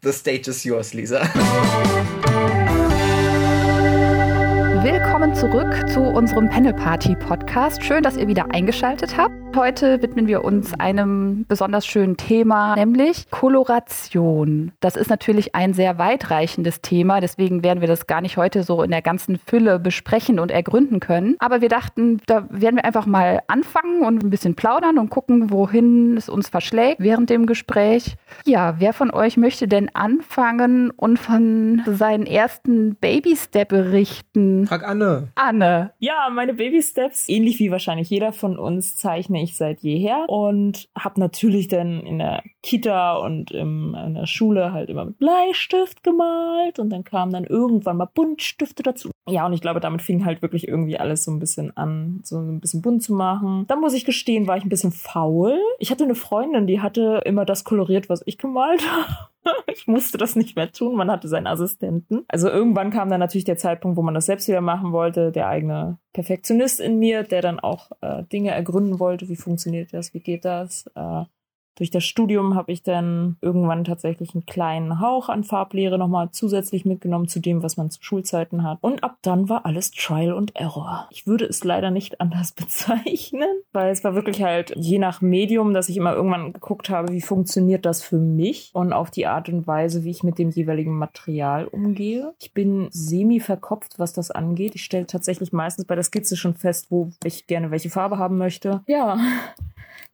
The stage is yours, Lisa. Willkommen zurück zu unserem Panel Party Podcast. Schön, dass ihr wieder eingeschaltet habt. Heute widmen wir uns einem besonders schönen Thema, nämlich Koloration. Das ist natürlich ein sehr weitreichendes Thema, deswegen werden wir das gar nicht heute so in der ganzen Fülle besprechen und ergründen können. Aber wir dachten, da werden wir einfach mal anfangen und ein bisschen plaudern und gucken, wohin es uns verschlägt während dem Gespräch. Ja, wer von euch möchte denn anfangen und von seinen ersten Baby-Step berichten? Frag Anne. Anne. Ja, meine Baby-Steps, ähnlich wie wahrscheinlich jeder von uns, zeichne ich seit jeher und habe natürlich dann in der Kita und im, in der Schule halt immer mit Bleistift gemalt und dann kamen dann irgendwann mal Buntstifte dazu. Ja, und ich glaube, damit fing halt wirklich irgendwie alles so ein bisschen an, so ein bisschen bunt zu machen. Dann muss ich gestehen, war ich ein bisschen faul. Ich hatte eine Freundin, die hatte immer das koloriert, was ich gemalt habe. ich musste das nicht mehr tun. Man hatte seinen Assistenten. Also irgendwann kam dann natürlich der Zeitpunkt, wo man das selbst wieder machen wollte. Der eigene Perfektionist in mir, der dann auch äh, Dinge ergründen wollte. Wie funktioniert das? Wie geht das? Äh, durch das Studium habe ich dann irgendwann tatsächlich einen kleinen Hauch an Farblehre nochmal zusätzlich mitgenommen zu dem, was man zu Schulzeiten hat. Und ab dann war alles Trial und Error. Ich würde es leider nicht anders bezeichnen, weil es war wirklich halt je nach Medium, dass ich immer irgendwann geguckt habe, wie funktioniert das für mich und auf die Art und Weise, wie ich mit dem jeweiligen Material umgehe. Ich bin semi verkopft, was das angeht. Ich stelle tatsächlich meistens bei der Skizze schon fest, wo ich gerne welche Farbe haben möchte. Ja,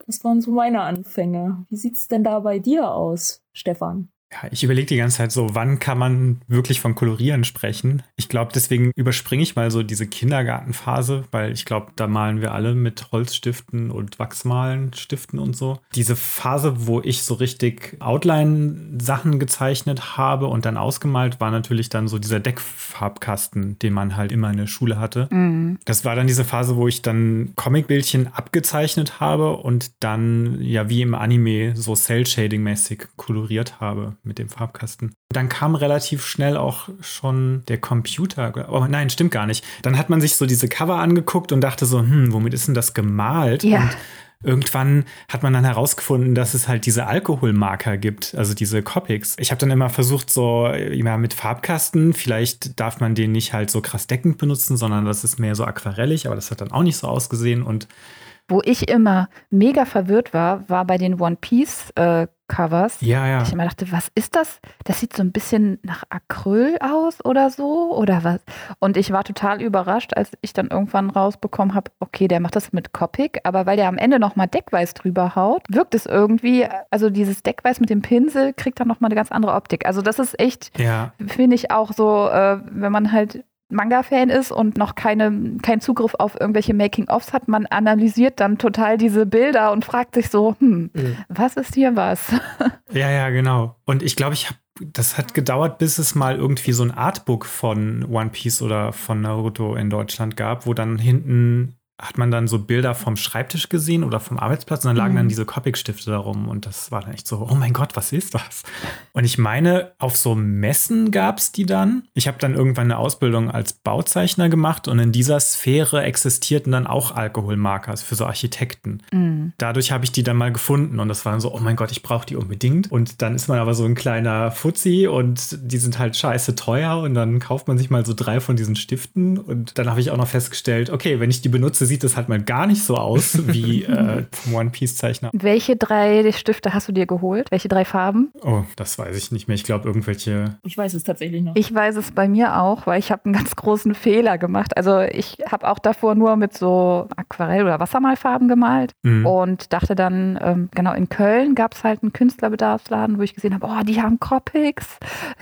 das waren so meine Anfänge. Wie sieht's denn da bei dir aus, Stefan? Ja, ich überlege die ganze Zeit so, wann kann man wirklich von Kolorieren sprechen? Ich glaube, deswegen überspringe ich mal so diese Kindergartenphase, weil ich glaube, da malen wir alle mit Holzstiften und Wachsmalenstiften und so. Diese Phase, wo ich so richtig Outline-Sachen gezeichnet habe und dann ausgemalt, war natürlich dann so dieser Deckfarbkasten, den man halt immer in der Schule hatte. Mhm. Das war dann diese Phase, wo ich dann Comicbildchen abgezeichnet habe und dann ja wie im Anime so Cell-Shading-mäßig koloriert habe mit dem Farbkasten. Dann kam relativ schnell auch schon der Computer. Oh nein, stimmt gar nicht. Dann hat man sich so diese Cover angeguckt und dachte so, hm, womit ist denn das gemalt? Ja. Und irgendwann hat man dann herausgefunden, dass es halt diese Alkoholmarker gibt, also diese Copics. Ich habe dann immer versucht, so ja, mit Farbkasten, vielleicht darf man den nicht halt so krass deckend benutzen, sondern das ist mehr so aquarellig, aber das hat dann auch nicht so ausgesehen und wo ich immer mega verwirrt war, war bei den One Piece äh, Covers. Ja, ja. Ich immer dachte, was ist das? Das sieht so ein bisschen nach Acryl aus oder so oder was? Und ich war total überrascht, als ich dann irgendwann rausbekommen habe, okay, der macht das mit Copic, aber weil der am Ende nochmal Deckweiß drüber haut, wirkt es irgendwie, also dieses Deckweiß mit dem Pinsel kriegt dann nochmal eine ganz andere Optik. Also das ist echt, ja. finde ich auch so, äh, wenn man halt Manga-Fan ist und noch keine, keinen Zugriff auf irgendwelche Making-ofs hat, man analysiert dann total diese Bilder und fragt sich so, hm, mhm. was ist hier was? Ja, ja, genau. Und ich glaube, ich habe das hat gedauert, bis es mal irgendwie so ein Artbook von One Piece oder von Naruto in Deutschland gab, wo dann hinten hat man dann so Bilder vom Schreibtisch gesehen oder vom Arbeitsplatz und dann lagen mhm. dann diese Copic-Stifte darum und das war dann echt so, oh mein Gott, was ist das? Und ich meine, auf so Messen gab es die dann. Ich habe dann irgendwann eine Ausbildung als Bauzeichner gemacht und in dieser Sphäre existierten dann auch Alkoholmarkers für so Architekten. Mhm. Dadurch habe ich die dann mal gefunden und das war dann so, oh mein Gott, ich brauche die unbedingt. Und dann ist man aber so ein kleiner Fuzzi und die sind halt scheiße teuer und dann kauft man sich mal so drei von diesen Stiften und dann habe ich auch noch festgestellt, okay, wenn ich die benutze, Stifte sieht das halt mal gar nicht so aus wie äh, One Piece Zeichner. Welche drei Stifte hast du dir geholt? Welche drei Farben? Oh, das weiß ich nicht mehr. Ich glaube irgendwelche. Ich weiß es tatsächlich noch. Ich weiß es bei mir auch, weil ich habe einen ganz großen Fehler gemacht. Also ich habe auch davor nur mit so Aquarell- oder Wassermalfarben gemalt mhm. und dachte dann, ähm, genau in Köln gab es halt einen Künstlerbedarfsladen, wo ich gesehen habe, oh, die haben Copics,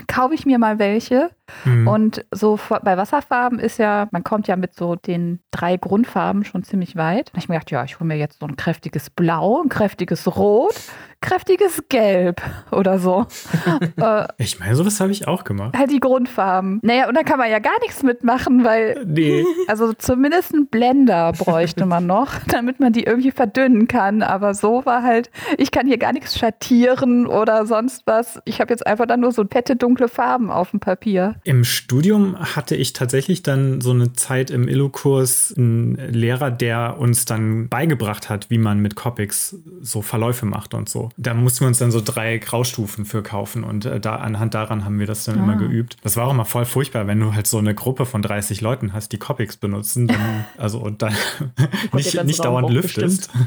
kaufe ich mir mal welche. Mhm. Und so bei Wasserfarben ist ja, man kommt ja mit so den drei Grundfarben schon ziemlich weit. Habe ich mir gedacht, ja, ich hole mir jetzt so ein kräftiges Blau, ein kräftiges Rot kräftiges Gelb oder so. äh, ich meine, sowas habe ich auch gemacht. Halt die Grundfarben. Naja, und da kann man ja gar nichts mitmachen, weil. Nee. Also zumindest einen Blender bräuchte man noch, damit man die irgendwie verdünnen kann. Aber so war halt, ich kann hier gar nichts schattieren oder sonst was. Ich habe jetzt einfach dann nur so fette dunkle Farben auf dem Papier. Im Studium hatte ich tatsächlich dann so eine Zeit im Illo-Kurs einen Lehrer, der uns dann beigebracht hat, wie man mit Copics so Verläufe macht und so. Da mussten wir uns dann so drei Graustufen für kaufen und äh, da anhand daran haben wir das dann ah. immer geübt. Das war auch immer voll furchtbar, wenn du halt so eine Gruppe von 30 Leuten hast, die Copics benutzen, dann, also und dann nicht, nicht dauernd lüftest.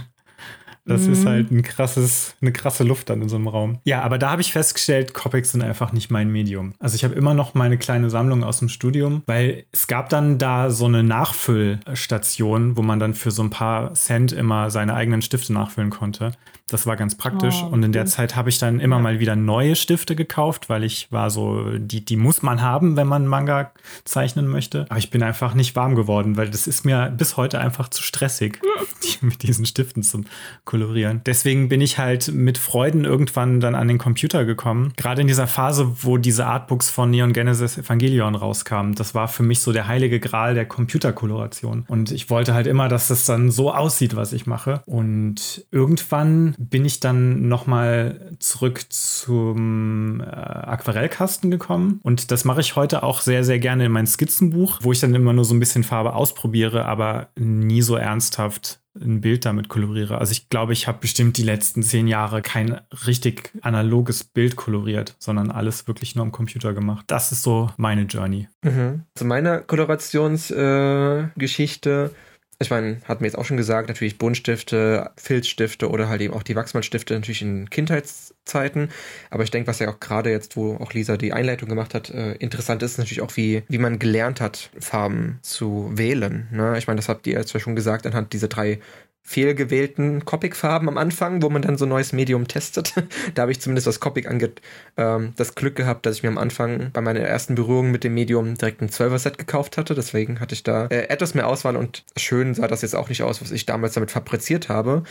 Das mhm. ist halt ein krasses, eine krasse Luft dann in so einem Raum. Ja, aber da habe ich festgestellt, Copics sind einfach nicht mein Medium. Also ich habe immer noch meine kleine Sammlung aus dem Studium, weil es gab dann da so eine Nachfüllstation, wo man dann für so ein paar Cent immer seine eigenen Stifte nachfüllen konnte. Das war ganz praktisch. Oh, und in der Zeit habe ich dann immer ja. mal wieder neue Stifte gekauft, weil ich war so, die, die muss man haben, wenn man Manga zeichnen möchte. Aber ich bin einfach nicht warm geworden, weil das ist mir bis heute einfach zu stressig, die, mit diesen Stiften zu kolorieren. Deswegen bin ich halt mit Freuden irgendwann dann an den Computer gekommen. Gerade in dieser Phase, wo diese Artbooks von Neon Genesis Evangelion rauskamen. Das war für mich so der heilige Gral der Computerkoloration. Und ich wollte halt immer, dass das dann so aussieht, was ich mache. Und irgendwann bin ich dann nochmal zurück zum äh, Aquarellkasten gekommen. Und das mache ich heute auch sehr, sehr gerne in mein Skizzenbuch, wo ich dann immer nur so ein bisschen Farbe ausprobiere, aber nie so ernsthaft ein Bild damit koloriere. Also ich glaube, ich habe bestimmt die letzten zehn Jahre kein richtig analoges Bild koloriert, sondern alles wirklich nur am Computer gemacht. Das ist so meine Journey. Mhm. Zu meiner Kolorationsgeschichte äh, ich meine, hat mir jetzt auch schon gesagt, natürlich Buntstifte, Filzstifte oder halt eben auch die Wachsmalstifte natürlich in Kindheitszeiten. Aber ich denke, was ja auch gerade jetzt, wo auch Lisa die Einleitung gemacht hat, äh, interessant ist natürlich auch, wie, wie man gelernt hat, Farben zu wählen. Ne? Ich meine, das habt ihr jetzt ja schon gesagt, anhand dieser drei fehlgewählten Copic-Farben am Anfang, wo man dann so neues Medium testet. da habe ich zumindest was Copic angeht ähm, das Glück gehabt, dass ich mir am Anfang bei meiner ersten Berührung mit dem Medium direkt ein 12er-Set gekauft hatte. Deswegen hatte ich da äh, etwas mehr Auswahl und schön sah das jetzt auch nicht aus, was ich damals damit fabriziert habe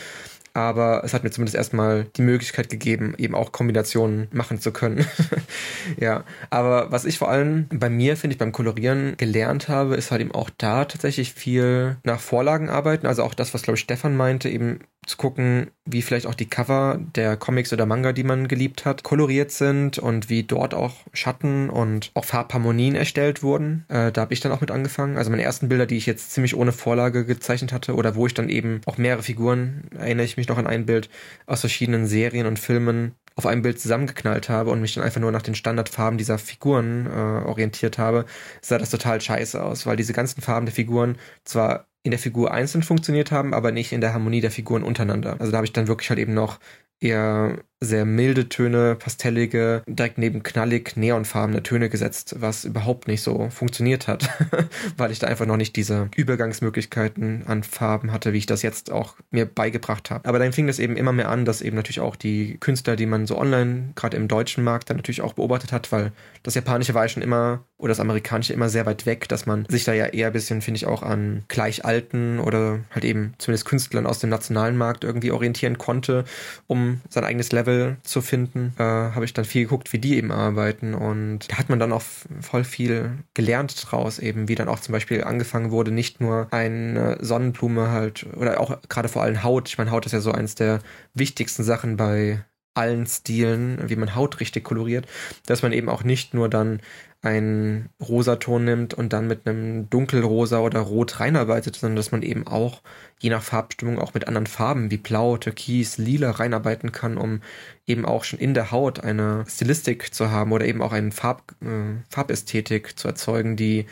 aber es hat mir zumindest erstmal die Möglichkeit gegeben, eben auch Kombinationen machen zu können. ja, aber was ich vor allem bei mir, finde ich, beim Kolorieren gelernt habe, ist halt eben auch da tatsächlich viel nach Vorlagen arbeiten. Also auch das, was, glaube ich, Stefan meinte, eben zu gucken, wie vielleicht auch die Cover der Comics oder Manga, die man geliebt hat, koloriert sind und wie dort auch Schatten und auch Farbharmonien erstellt wurden. Äh, da habe ich dann auch mit angefangen. Also meine ersten Bilder, die ich jetzt ziemlich ohne Vorlage gezeichnet hatte oder wo ich dann eben auch mehrere Figuren, erinnere ich mich noch an ein Bild aus verschiedenen Serien und Filmen auf einem Bild zusammengeknallt habe und mich dann einfach nur nach den Standardfarben dieser Figuren äh, orientiert habe, sah das total scheiße aus, weil diese ganzen Farben der Figuren zwar in der Figur einzeln funktioniert haben, aber nicht in der Harmonie der Figuren untereinander. Also da habe ich dann wirklich halt eben noch eher sehr milde Töne, pastellige, direkt neben knallig neonfarbene Töne gesetzt, was überhaupt nicht so funktioniert hat, weil ich da einfach noch nicht diese Übergangsmöglichkeiten an Farben hatte, wie ich das jetzt auch mir beigebracht habe. Aber dann fing das eben immer mehr an, dass eben natürlich auch die Künstler, die man so online, gerade im deutschen Markt, dann natürlich auch beobachtet hat, weil das Japanische war ja schon immer oder das Amerikanische immer sehr weit weg, dass man sich da ja eher ein bisschen, finde ich, auch an gleich alten oder halt eben zumindest Künstlern aus dem nationalen Markt irgendwie orientieren konnte, um sein eigenes Level Level zu finden, äh, habe ich dann viel geguckt, wie die eben arbeiten und da hat man dann auch voll viel gelernt draus eben, wie dann auch zum Beispiel angefangen wurde, nicht nur eine Sonnenblume halt oder auch gerade vor allem Haut. Ich meine, Haut ist ja so eins der wichtigsten Sachen bei allen Stilen, wie man Haut richtig koloriert, dass man eben auch nicht nur dann einen Rosaton nimmt und dann mit einem dunkelrosa oder rot reinarbeitet, sondern dass man eben auch je nach Farbstimmung auch mit anderen Farben wie blau, türkis, lila reinarbeiten kann, um eben auch schon in der Haut eine Stilistik zu haben oder eben auch eine Farb, äh, Farbästhetik zu erzeugen, die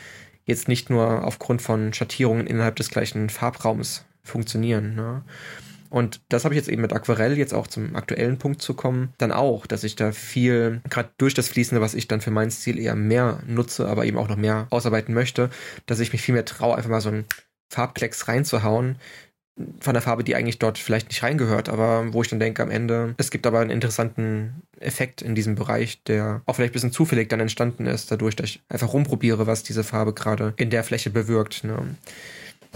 jetzt nicht nur aufgrund von Schattierungen innerhalb des gleichen Farbraums funktionieren. Ne? Und das habe ich jetzt eben mit Aquarell, jetzt auch zum aktuellen Punkt zu kommen, dann auch, dass ich da viel, gerade durch das Fließende, was ich dann für meinen Stil eher mehr nutze, aber eben auch noch mehr ausarbeiten möchte, dass ich mich viel mehr traue, einfach mal so einen Farbklecks reinzuhauen, von der Farbe, die eigentlich dort vielleicht nicht reingehört, aber wo ich dann denke am Ende, es gibt aber einen interessanten Effekt in diesem Bereich, der auch vielleicht ein bisschen zufällig dann entstanden ist, dadurch, dass ich einfach rumprobiere, was diese Farbe gerade in der Fläche bewirkt. Ne?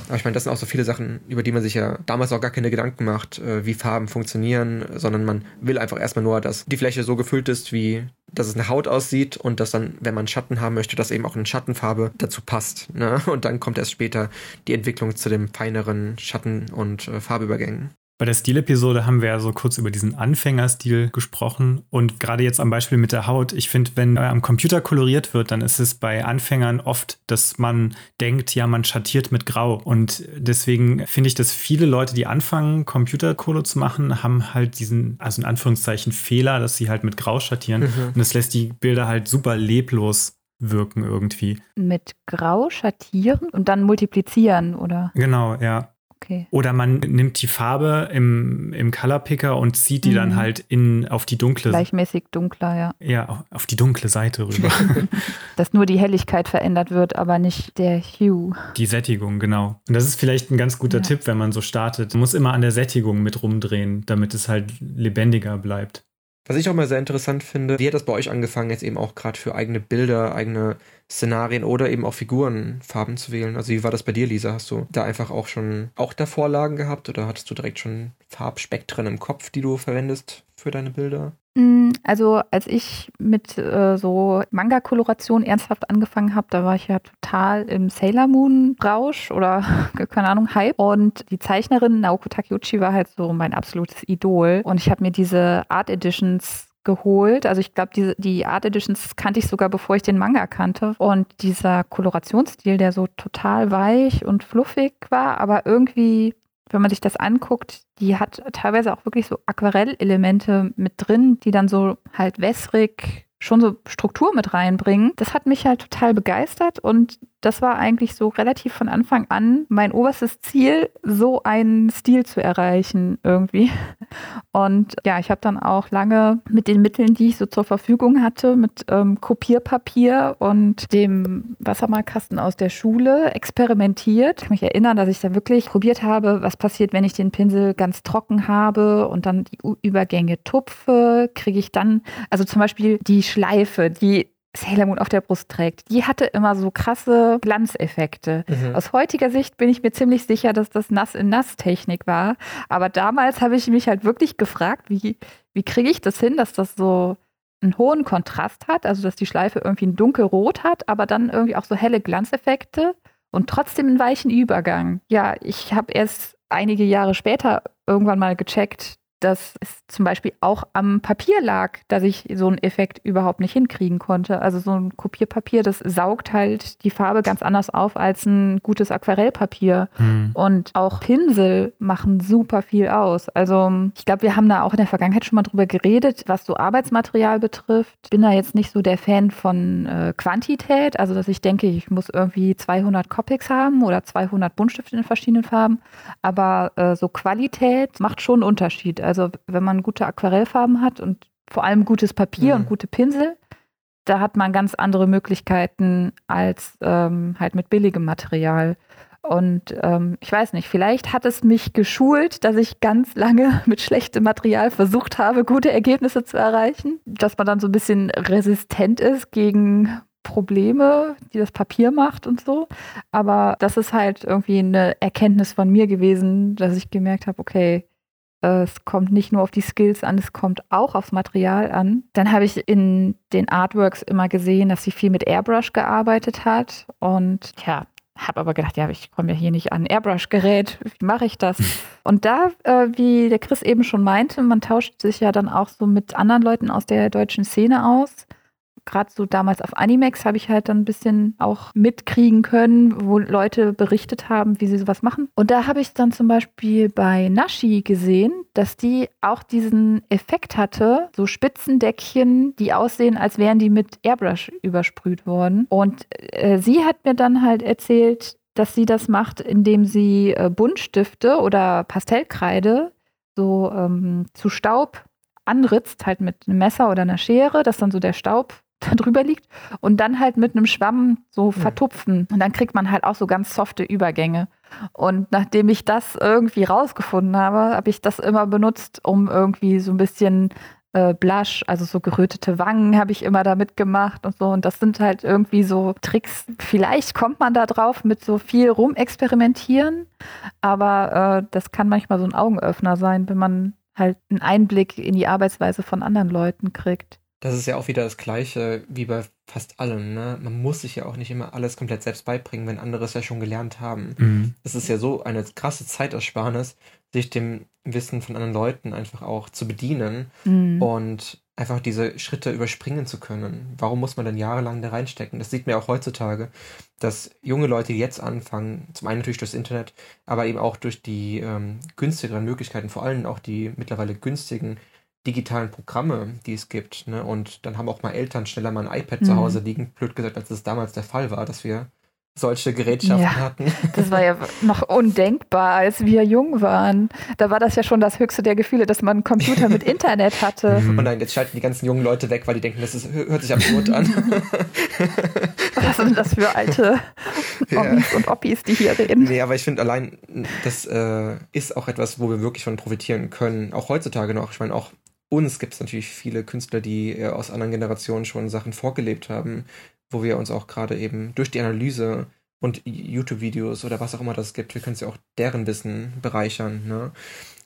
Aber ich meine, das sind auch so viele Sachen, über die man sich ja damals auch gar keine Gedanken macht, äh, wie Farben funktionieren, sondern man will einfach erstmal nur, dass die Fläche so gefüllt ist, wie dass es eine Haut aussieht und dass dann, wenn man Schatten haben möchte, dass eben auch eine Schattenfarbe dazu passt. Ne? Und dann kommt erst später die Entwicklung zu dem feineren Schatten- und äh, Farbübergängen. Bei der Stilepisode haben wir ja so kurz über diesen Anfängerstil gesprochen und gerade jetzt am Beispiel mit der Haut. Ich finde, wenn am Computer koloriert wird, dann ist es bei Anfängern oft, dass man denkt, ja, man schattiert mit Grau. Und deswegen finde ich, dass viele Leute, die anfangen, Computerkolo zu machen, haben halt diesen, also in Anführungszeichen Fehler, dass sie halt mit Grau schattieren. Mhm. Und das lässt die Bilder halt super leblos wirken irgendwie. Mit Grau schattieren und dann multiplizieren, oder? Genau, ja. Okay. Oder man nimmt die Farbe im, im Color Picker und zieht die mhm. dann halt in, auf die dunkle Gleichmäßig dunkler, ja. Ja, auf die dunkle Seite rüber. Dass nur die Helligkeit verändert wird, aber nicht der Hue. Die Sättigung, genau. Und das ist vielleicht ein ganz guter ja. Tipp, wenn man so startet. Man muss immer an der Sättigung mit rumdrehen, damit es halt lebendiger bleibt. Was ich auch mal sehr interessant finde, wie hat das bei euch angefangen, jetzt eben auch gerade für eigene Bilder, eigene Szenarien oder eben auch Figurenfarben zu wählen? Also wie war das bei dir, Lisa? Hast du da einfach auch schon auch da Vorlagen gehabt oder hattest du direkt schon Farbspektren im Kopf, die du verwendest für deine Bilder? Mm, also als ich mit äh, so Manga-Koloration ernsthaft angefangen habe, da war ich ja total im Sailor Moon-Rausch oder keine Ahnung, Hype. Und die Zeichnerin Naoko Takeuchi war halt so mein absolutes Idol. Und ich habe mir diese Art Editions geholt. Also ich glaube, die, die Art Editions kannte ich sogar, bevor ich den Manga kannte. Und dieser Kolorationsstil, der so total weich und fluffig war, aber irgendwie wenn man sich das anguckt, die hat teilweise auch wirklich so Aquarellelemente mit drin, die dann so halt wässrig schon so Struktur mit reinbringen. Das hat mich halt total begeistert und das war eigentlich so relativ von Anfang an mein oberstes Ziel, so einen Stil zu erreichen irgendwie. Und ja, ich habe dann auch lange mit den Mitteln, die ich so zur Verfügung hatte, mit ähm, Kopierpapier und dem Wassermalkasten aus der Schule experimentiert. Ich kann mich erinnern, dass ich da wirklich probiert habe, was passiert, wenn ich den Pinsel ganz trocken habe und dann die Übergänge tupfe, kriege ich dann, also zum Beispiel die Schleife, die Sailor Moon auf der Brust trägt, die hatte immer so krasse Glanzeffekte. Mhm. Aus heutiger Sicht bin ich mir ziemlich sicher, dass das Nass-in-Nass-Technik war. Aber damals habe ich mich halt wirklich gefragt, wie, wie kriege ich das hin, dass das so einen hohen Kontrast hat, also dass die Schleife irgendwie ein dunkelrot hat, aber dann irgendwie auch so helle Glanzeffekte und trotzdem einen weichen Übergang. Ja, ich habe erst einige Jahre später irgendwann mal gecheckt, dass es zum Beispiel auch am Papier lag, dass ich so einen Effekt überhaupt nicht hinkriegen konnte. Also so ein Kopierpapier, das saugt halt die Farbe ganz anders auf als ein gutes Aquarellpapier. Mhm. Und auch Pinsel machen super viel aus. Also ich glaube, wir haben da auch in der Vergangenheit schon mal drüber geredet, was so Arbeitsmaterial betrifft. Ich bin da jetzt nicht so der Fan von äh, Quantität, also dass ich denke, ich muss irgendwie 200 Copics haben oder 200 Buntstifte in verschiedenen Farben. Aber äh, so Qualität macht schon einen Unterschied. Also wenn man gute Aquarellfarben hat und vor allem gutes Papier mhm. und gute Pinsel, da hat man ganz andere Möglichkeiten als ähm, halt mit billigem Material. Und ähm, ich weiß nicht, vielleicht hat es mich geschult, dass ich ganz lange mit schlechtem Material versucht habe, gute Ergebnisse zu erreichen. Dass man dann so ein bisschen resistent ist gegen Probleme, die das Papier macht und so. Aber das ist halt irgendwie eine Erkenntnis von mir gewesen, dass ich gemerkt habe, okay, es kommt nicht nur auf die Skills an, es kommt auch aufs Material an. Dann habe ich in den Artworks immer gesehen, dass sie viel mit Airbrush gearbeitet hat. Und ja, habe aber gedacht, ja, ich komme ja hier nicht an Airbrush-Gerät. Wie mache ich das? Und da, äh, wie der Chris eben schon meinte, man tauscht sich ja dann auch so mit anderen Leuten aus der deutschen Szene aus gerade so damals auf Animex habe ich halt dann ein bisschen auch mitkriegen können, wo Leute berichtet haben, wie sie sowas machen. Und da habe ich dann zum Beispiel bei Nashi gesehen, dass die auch diesen Effekt hatte, so Spitzendeckchen, die aussehen, als wären die mit Airbrush übersprüht worden. Und äh, sie hat mir dann halt erzählt, dass sie das macht, indem sie äh, Buntstifte oder Pastellkreide so ähm, zu Staub anritzt, halt mit einem Messer oder einer Schere, dass dann so der Staub da drüber liegt und dann halt mit einem Schwamm so vertupfen. Und dann kriegt man halt auch so ganz softe Übergänge. Und nachdem ich das irgendwie rausgefunden habe, habe ich das immer benutzt, um irgendwie so ein bisschen äh, Blush, also so gerötete Wangen habe ich immer damit gemacht und so. Und das sind halt irgendwie so Tricks. Vielleicht kommt man da drauf mit so viel rumexperimentieren, aber äh, das kann manchmal so ein Augenöffner sein, wenn man halt einen Einblick in die Arbeitsweise von anderen Leuten kriegt das ist ja auch wieder das Gleiche wie bei fast allem. Ne? Man muss sich ja auch nicht immer alles komplett selbst beibringen, wenn andere es ja schon gelernt haben. Mhm. Es ist ja so eine krasse Zeitersparnis, sich dem Wissen von anderen Leuten einfach auch zu bedienen mhm. und einfach diese Schritte überspringen zu können. Warum muss man denn jahrelang da reinstecken? Das sieht man auch heutzutage, dass junge Leute jetzt anfangen, zum einen natürlich durchs Internet, aber eben auch durch die ähm, günstigeren Möglichkeiten, vor allem auch die mittlerweile günstigen digitalen Programme, die es gibt. Ne? Und dann haben auch mal Eltern schneller mal ein iPad mhm. zu Hause liegen, blöd gesagt, als es damals der Fall war, dass wir solche Gerätschaften ja, hatten. Das war ja noch undenkbar, als wir jung waren. Da war das ja schon das höchste der Gefühle, dass man einen Computer mit Internet hatte. Mhm. Und nein, jetzt schalten die ganzen jungen Leute weg, weil die denken, das ist, hört sich absurd an. Was sind das für alte Omis ja. und Oppis, die hier reden? Nee, aber ich finde allein, das äh, ist auch etwas, wo wir wirklich von profitieren können. Auch heutzutage noch. Ich meine, auch uns gibt es natürlich viele Künstler, die äh, aus anderen Generationen schon Sachen vorgelebt haben, wo wir uns auch gerade eben durch die Analyse und YouTube-Videos oder was auch immer das gibt, wir können ja auch deren Wissen bereichern. Ne?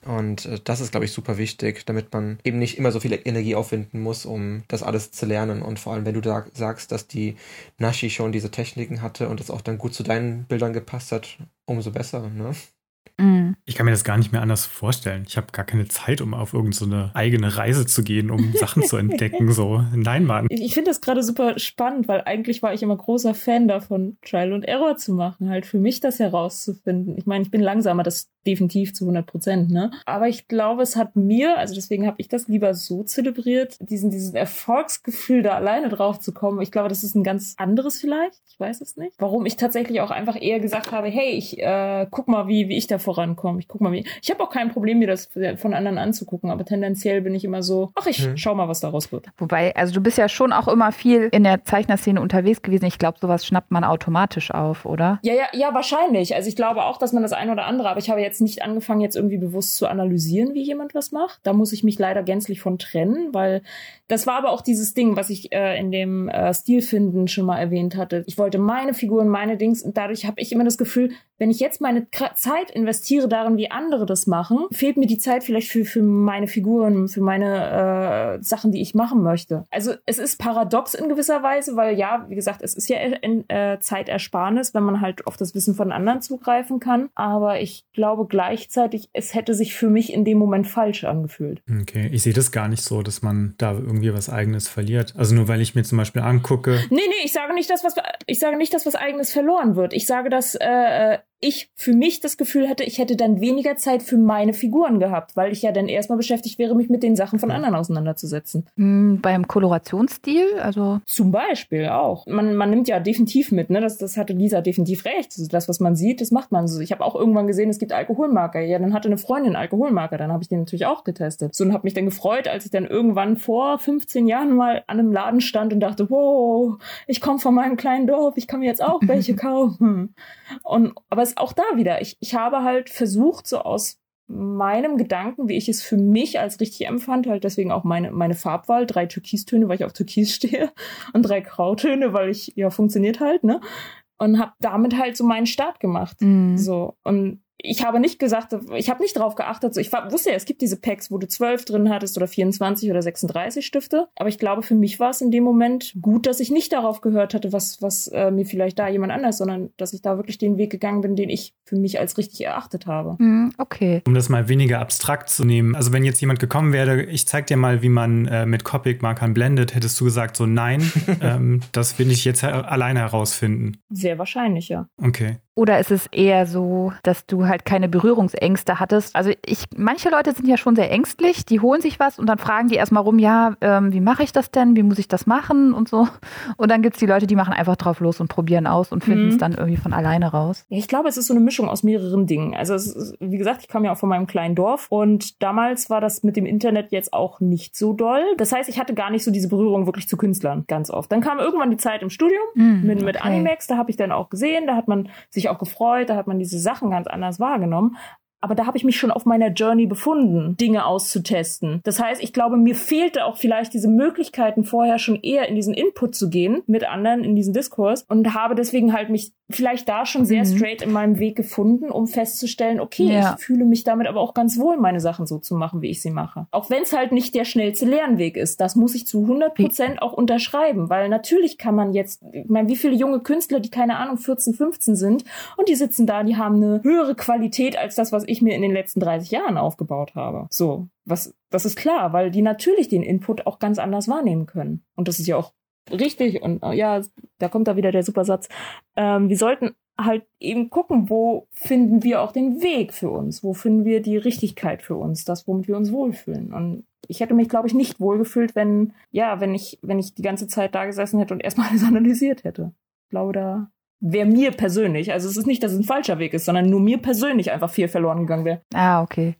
Und äh, das ist, glaube ich, super wichtig, damit man eben nicht immer so viel Energie aufwenden muss, um das alles zu lernen. Und vor allem, wenn du da sagst, dass die Nashi schon diese Techniken hatte und es auch dann gut zu deinen Bildern gepasst hat, umso besser. Ne? Ich kann mir das gar nicht mehr anders vorstellen. Ich habe gar keine Zeit, um auf irgendeine so eigene Reise zu gehen, um Sachen zu entdecken. So, nein, Mann. Ich finde das gerade super spannend, weil eigentlich war ich immer großer Fan davon, Trial und Error zu machen, halt für mich das herauszufinden. Ich meine, ich bin langsamer, das definitiv zu 100 Prozent, ne? Aber ich glaube, es hat mir, also deswegen habe ich das lieber so zelebriert, diesen, diesen Erfolgsgefühl da alleine drauf zu kommen. Ich glaube, das ist ein ganz anderes vielleicht. Ich weiß es nicht. Warum ich tatsächlich auch einfach eher gesagt habe, hey, ich äh, guck mal, wie, wie ich da vorankomme. Ich guck mal, wie. Ich habe auch kein Problem, mir das von anderen anzugucken, aber tendenziell bin ich immer so, ach, ich mhm. schau mal, was daraus wird. Wobei, also du bist ja schon auch immer viel in der Zeichnerszene unterwegs gewesen. Ich glaube, sowas schnappt man automatisch auf, oder? Ja, ja, ja, wahrscheinlich. Also ich glaube auch, dass man das ein oder andere, aber ich habe jetzt nicht angefangen, jetzt irgendwie bewusst zu analysieren, wie jemand was macht. Da muss ich mich leider gänzlich von trennen, weil das war aber auch dieses Ding, was ich äh, in dem äh, Stilfinden schon mal erwähnt hatte. Ich wollte meine Figuren, meine Dings und dadurch habe ich immer das Gefühl, wenn ich jetzt meine Zeit investiere darin, wie andere das machen, fehlt mir die Zeit vielleicht für, für meine Figuren, für meine äh, Sachen, die ich machen möchte. Also es ist paradox in gewisser Weise, weil ja, wie gesagt, es ist ja in, äh, Zeitersparnis, wenn man halt auf das Wissen von anderen zugreifen kann. Aber ich glaube gleichzeitig, es hätte sich für mich in dem Moment falsch angefühlt. Okay, ich sehe das gar nicht so, dass man da irgendwie was Eigenes verliert. Also nur weil ich mir zum Beispiel angucke. Nee, nee, ich sage nicht, dass was ich sage nicht, dass was Eigenes verloren wird. Ich sage, dass äh, ich für mich das Gefühl hatte, ich hätte dann weniger Zeit für meine Figuren gehabt, weil ich ja dann erstmal beschäftigt wäre, mich mit den Sachen von anderen auseinanderzusetzen. Mhm, beim Kolorationsstil, also zum Beispiel auch. Man, man nimmt ja definitiv mit, ne? Das, das hatte Lisa definitiv recht. Also das, was man sieht, das macht man so. Ich habe auch irgendwann gesehen, es gibt Alkoholmarker. Ja, dann hatte eine Freundin Alkoholmarker, dann habe ich den natürlich auch getestet. So und habe mich dann gefreut, als ich dann irgendwann vor 15 Jahren mal an einem Laden stand und dachte, wow, ich komme von meinem kleinen Dorf, ich kann mir jetzt auch welche kaufen. Und aber es auch da wieder, ich, ich habe halt versucht, so aus meinem Gedanken, wie ich es für mich als richtig empfand, halt deswegen auch meine, meine Farbwahl, drei Türkistöne, weil ich auf Türkis stehe und drei Grautöne, weil ich, ja, funktioniert halt, ne? Und habe damit halt so meinen Start gemacht. Mm. So. Und ich habe nicht gesagt, ich habe nicht drauf geachtet. So, ich wusste ja, es gibt diese Packs, wo du zwölf drin hattest oder 24 oder 36 Stifte. Aber ich glaube, für mich war es in dem Moment gut, dass ich nicht darauf gehört hatte, was, was äh, mir vielleicht da jemand anders, sondern dass ich da wirklich den Weg gegangen bin, den ich für mich als richtig erachtet habe. Mhm, okay. Um das mal weniger abstrakt zu nehmen. Also wenn jetzt jemand gekommen wäre, ich zeig dir mal, wie man äh, mit Copic-Markern blendet, hättest du gesagt so nein, ähm, das will ich jetzt alleine herausfinden. Sehr wahrscheinlich, ja. Okay. Oder ist es eher so, dass du halt keine Berührungsängste hattest? Also ich, manche Leute sind ja schon sehr ängstlich, die holen sich was und dann fragen die erstmal rum, ja, ähm, wie mache ich das denn? Wie muss ich das machen und so. Und dann gibt es die Leute, die machen einfach drauf los und probieren aus und finden es mhm. dann irgendwie von alleine raus. Ja, ich glaube, es ist so eine Mischung aus mehreren Dingen. Also ist, wie gesagt, ich komme ja auch von meinem kleinen Dorf und damals war das mit dem Internet jetzt auch nicht so doll. Das heißt, ich hatte gar nicht so diese Berührung wirklich zu Künstlern ganz oft. Dann kam irgendwann die Zeit im Studium mm, mit, mit okay. Animex, da habe ich dann auch gesehen, da hat man sich sich auch gefreut, da hat man diese Sachen ganz anders wahrgenommen. Aber da habe ich mich schon auf meiner Journey befunden, Dinge auszutesten. Das heißt, ich glaube, mir fehlte auch vielleicht diese Möglichkeiten vorher schon eher in diesen Input zu gehen mit anderen in diesen Diskurs und habe deswegen halt mich vielleicht da schon sehr mhm. straight in meinem Weg gefunden, um festzustellen, okay, ja. ich fühle mich damit aber auch ganz wohl, meine Sachen so zu machen, wie ich sie mache. Auch wenn es halt nicht der schnellste Lernweg ist. Das muss ich zu 100 Prozent auch unterschreiben, weil natürlich kann man jetzt, ich meine, wie viele junge Künstler, die keine Ahnung 14, 15 sind und die sitzen da, die haben eine höhere Qualität als das, was ich mir in den letzten 30 Jahren aufgebaut habe. So, was, das ist klar, weil die natürlich den Input auch ganz anders wahrnehmen können. Und das ist ja auch richtig und äh, ja, da kommt da wieder der Supersatz. Ähm, wir sollten halt eben gucken, wo finden wir auch den Weg für uns, wo finden wir die Richtigkeit für uns, das, womit wir uns wohlfühlen. Und ich hätte mich, glaube ich, nicht wohlgefühlt, wenn, ja, wenn ich, wenn ich die ganze Zeit da gesessen hätte und erstmal alles analysiert hätte. Ich glaube, da wäre mir persönlich, also es ist nicht, dass es ein falscher Weg ist, sondern nur mir persönlich einfach viel verloren gegangen wäre. Ah, okay.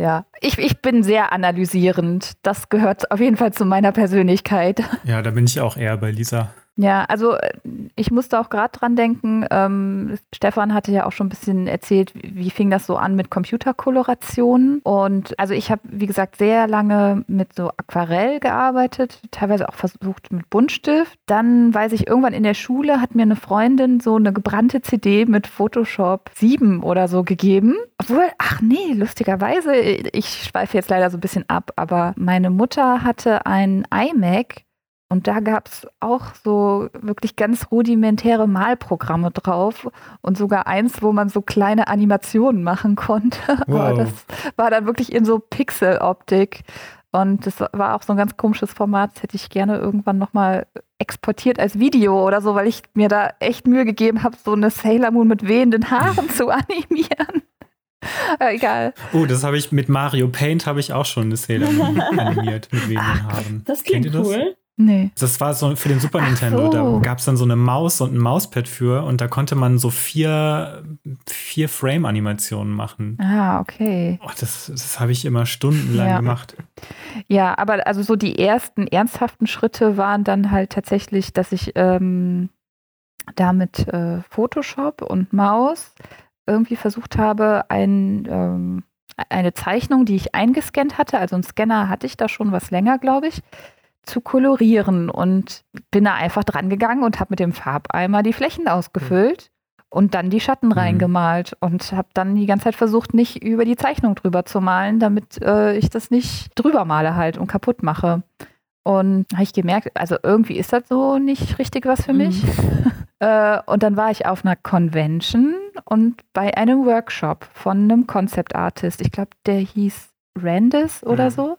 Ja, ich, ich bin sehr analysierend. Das gehört auf jeden Fall zu meiner Persönlichkeit. Ja, da bin ich auch eher bei Lisa. Ja, also äh, ich musste auch gerade dran denken, ähm, Stefan hatte ja auch schon ein bisschen erzählt, wie, wie fing das so an mit Computerkolorationen. Und also ich habe, wie gesagt, sehr lange mit so Aquarell gearbeitet, teilweise auch versucht mit Buntstift. Dann weiß ich, irgendwann in der Schule hat mir eine Freundin so eine gebrannte CD mit Photoshop 7 oder so gegeben. Obwohl, ach nee, lustigerweise, ich schweife jetzt leider so ein bisschen ab, aber meine Mutter hatte ein iMac und da gab es auch so wirklich ganz rudimentäre Malprogramme drauf und sogar eins, wo man so kleine Animationen machen konnte. Wow. Aber das war dann wirklich in so Pixeloptik. Und das war auch so ein ganz komisches Format. Das hätte ich gerne irgendwann nochmal exportiert als Video oder so, weil ich mir da echt Mühe gegeben habe, so eine Sailor Moon mit wehenden Haaren zu animieren. Äh, egal. Oh, das habe ich mit Mario Paint habe ich auch schon eine Sailor Moon animiert mit wehenden Haaren. Das klingt Kennt cool. Nee. Das war so für den Super Nintendo. So. Da gab es dann so eine Maus und ein Mauspad für und da konnte man so vier, vier Frame-Animationen machen. Ah, okay. Oh, das das habe ich immer stundenlang ja. gemacht. Ja, aber also so die ersten ernsthaften Schritte waren dann halt tatsächlich, dass ich ähm, da mit äh, Photoshop und Maus irgendwie versucht habe, ein ähm, eine Zeichnung, die ich eingescannt hatte, also einen Scanner hatte ich da schon was länger, glaube ich, zu kolorieren und bin da einfach dran gegangen und habe mit dem Farbeimer die Flächen ausgefüllt mhm. und dann die Schatten mhm. reingemalt und habe dann die ganze Zeit versucht, nicht über die Zeichnung drüber zu malen, damit äh, ich das nicht drüber male halt und kaputt mache. Und habe ich gemerkt, also irgendwie ist das so nicht richtig was für mich. Mhm. äh, und dann war ich auf einer Convention und bei einem Workshop von einem Concept Artist. Ich glaube, der hieß Randis oder mhm. so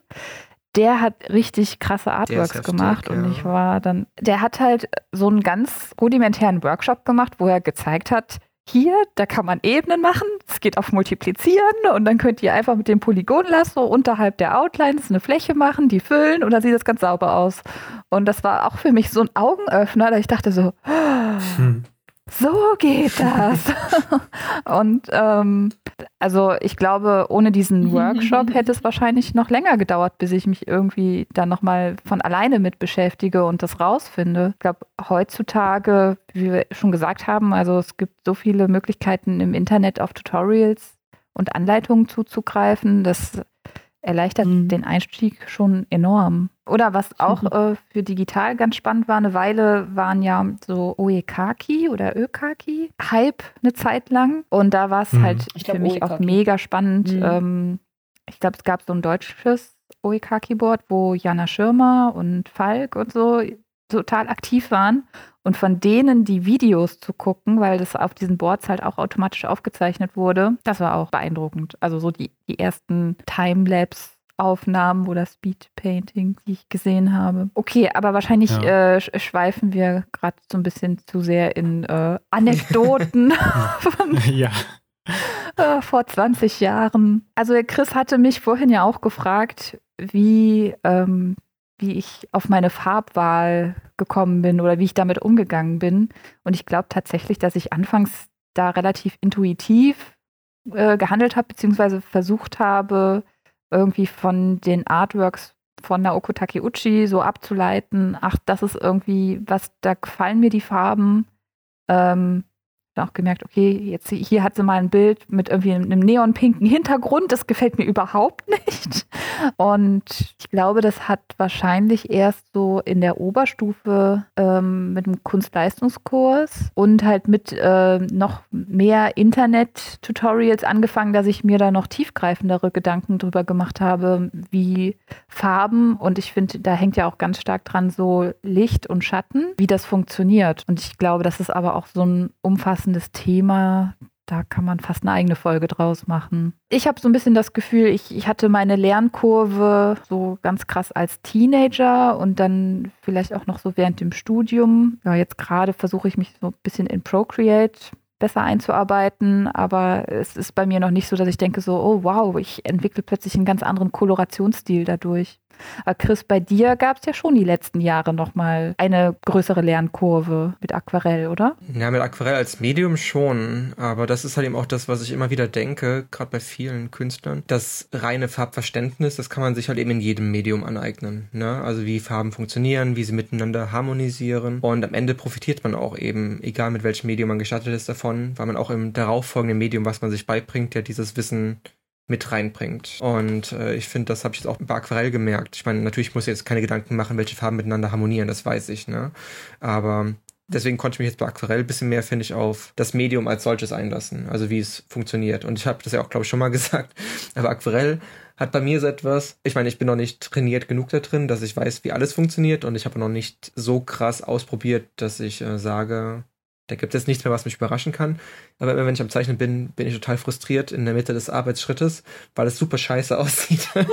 der hat richtig krasse Artworks heftig, gemacht und ja. ich war dann, der hat halt so einen ganz rudimentären Workshop gemacht, wo er gezeigt hat, hier, da kann man Ebenen machen, es geht auf Multiplizieren und dann könnt ihr einfach mit dem Polygonlasso unterhalb der Outlines eine Fläche machen, die füllen und dann sieht es ganz sauber aus. Und das war auch für mich so ein Augenöffner, da ich dachte so, hm so geht das. und ähm, also ich glaube, ohne diesen Workshop hätte es wahrscheinlich noch länger gedauert, bis ich mich irgendwie dann nochmal von alleine mit beschäftige und das rausfinde. Ich glaube, heutzutage, wie wir schon gesagt haben, also es gibt so viele Möglichkeiten im Internet auf Tutorials und Anleitungen zuzugreifen, dass erleichtert mhm. den Einstieg schon enorm. Oder was auch mhm. äh, für digital ganz spannend war, eine Weile waren ja so Oekaki oder Ökaki Hype eine Zeit lang. Und da war es mhm. halt ich für mich Oekaki. auch mega spannend. Mhm. Ähm, ich glaube, es gab so ein deutsches Oekaki-Board, wo Jana Schirmer und Falk und so total aktiv waren und von denen die Videos zu gucken, weil das auf diesen Boards halt auch automatisch aufgezeichnet wurde, das war auch beeindruckend. Also so die, die ersten Timelapse Aufnahmen oder Speedpainting, die ich gesehen habe. Okay, aber wahrscheinlich ja. äh, schweifen wir gerade so ein bisschen zu sehr in äh, Anekdoten von ja. äh, vor 20 Jahren. Also Chris hatte mich vorhin ja auch gefragt, wie ähm, wie ich auf meine Farbwahl gekommen bin oder wie ich damit umgegangen bin. Und ich glaube tatsächlich, dass ich anfangs da relativ intuitiv äh, gehandelt habe, beziehungsweise versucht habe, irgendwie von den Artworks von Naoko Takeuchi so abzuleiten, ach, das ist irgendwie, was, da gefallen mir die Farben. Ähm, dann auch gemerkt, okay, jetzt hier hat sie mal ein Bild mit irgendwie einem neonpinken Hintergrund, das gefällt mir überhaupt nicht. Und ich glaube, das hat wahrscheinlich erst so in der Oberstufe ähm, mit dem Kunstleistungskurs und halt mit äh, noch mehr Internet-Tutorials angefangen, dass ich mir da noch tiefgreifendere Gedanken drüber gemacht habe, wie Farben und ich finde, da hängt ja auch ganz stark dran so Licht und Schatten, wie das funktioniert. Und ich glaube, das ist aber auch so ein umfassendes Thema, da kann man fast eine eigene Folge draus machen. Ich habe so ein bisschen das Gefühl, ich, ich hatte meine Lernkurve so ganz krass als Teenager und dann vielleicht auch noch so während dem Studium. Ja, jetzt gerade versuche ich mich so ein bisschen in Procreate besser einzuarbeiten, aber es ist bei mir noch nicht so, dass ich denke so, oh wow, ich entwickle plötzlich einen ganz anderen Kolorationsstil dadurch. Aber Chris, bei dir gab es ja schon die letzten Jahre nochmal eine größere Lernkurve mit Aquarell, oder? Ja, mit Aquarell als Medium schon, aber das ist halt eben auch das, was ich immer wieder denke, gerade bei vielen Künstlern. Das reine Farbverständnis, das kann man sich halt eben in jedem Medium aneignen. Ne? Also wie Farben funktionieren, wie sie miteinander harmonisieren und am Ende profitiert man auch eben, egal mit welchem Medium man gestattet ist davon, weil man auch im darauffolgenden Medium, was man sich beibringt, ja dieses Wissen mit reinbringt. Und äh, ich finde, das habe ich jetzt auch bei Aquarell gemerkt. Ich meine, natürlich muss ich jetzt keine Gedanken machen, welche Farben miteinander harmonieren, das weiß ich, ne? Aber deswegen konnte ich mich jetzt bei Aquarell ein bisschen mehr, finde ich, auf das Medium als solches einlassen, also wie es funktioniert. Und ich habe das ja auch, glaube ich, schon mal gesagt, aber Aquarell hat bei mir so etwas, ich meine, ich bin noch nicht trainiert genug da drin, dass ich weiß, wie alles funktioniert und ich habe noch nicht so krass ausprobiert, dass ich äh, sage, da gibt es nichts mehr, was mich überraschen kann. Aber immer wenn ich am Zeichnen bin, bin ich total frustriert in der Mitte des Arbeitsschrittes, weil es super scheiße aussieht. Ja,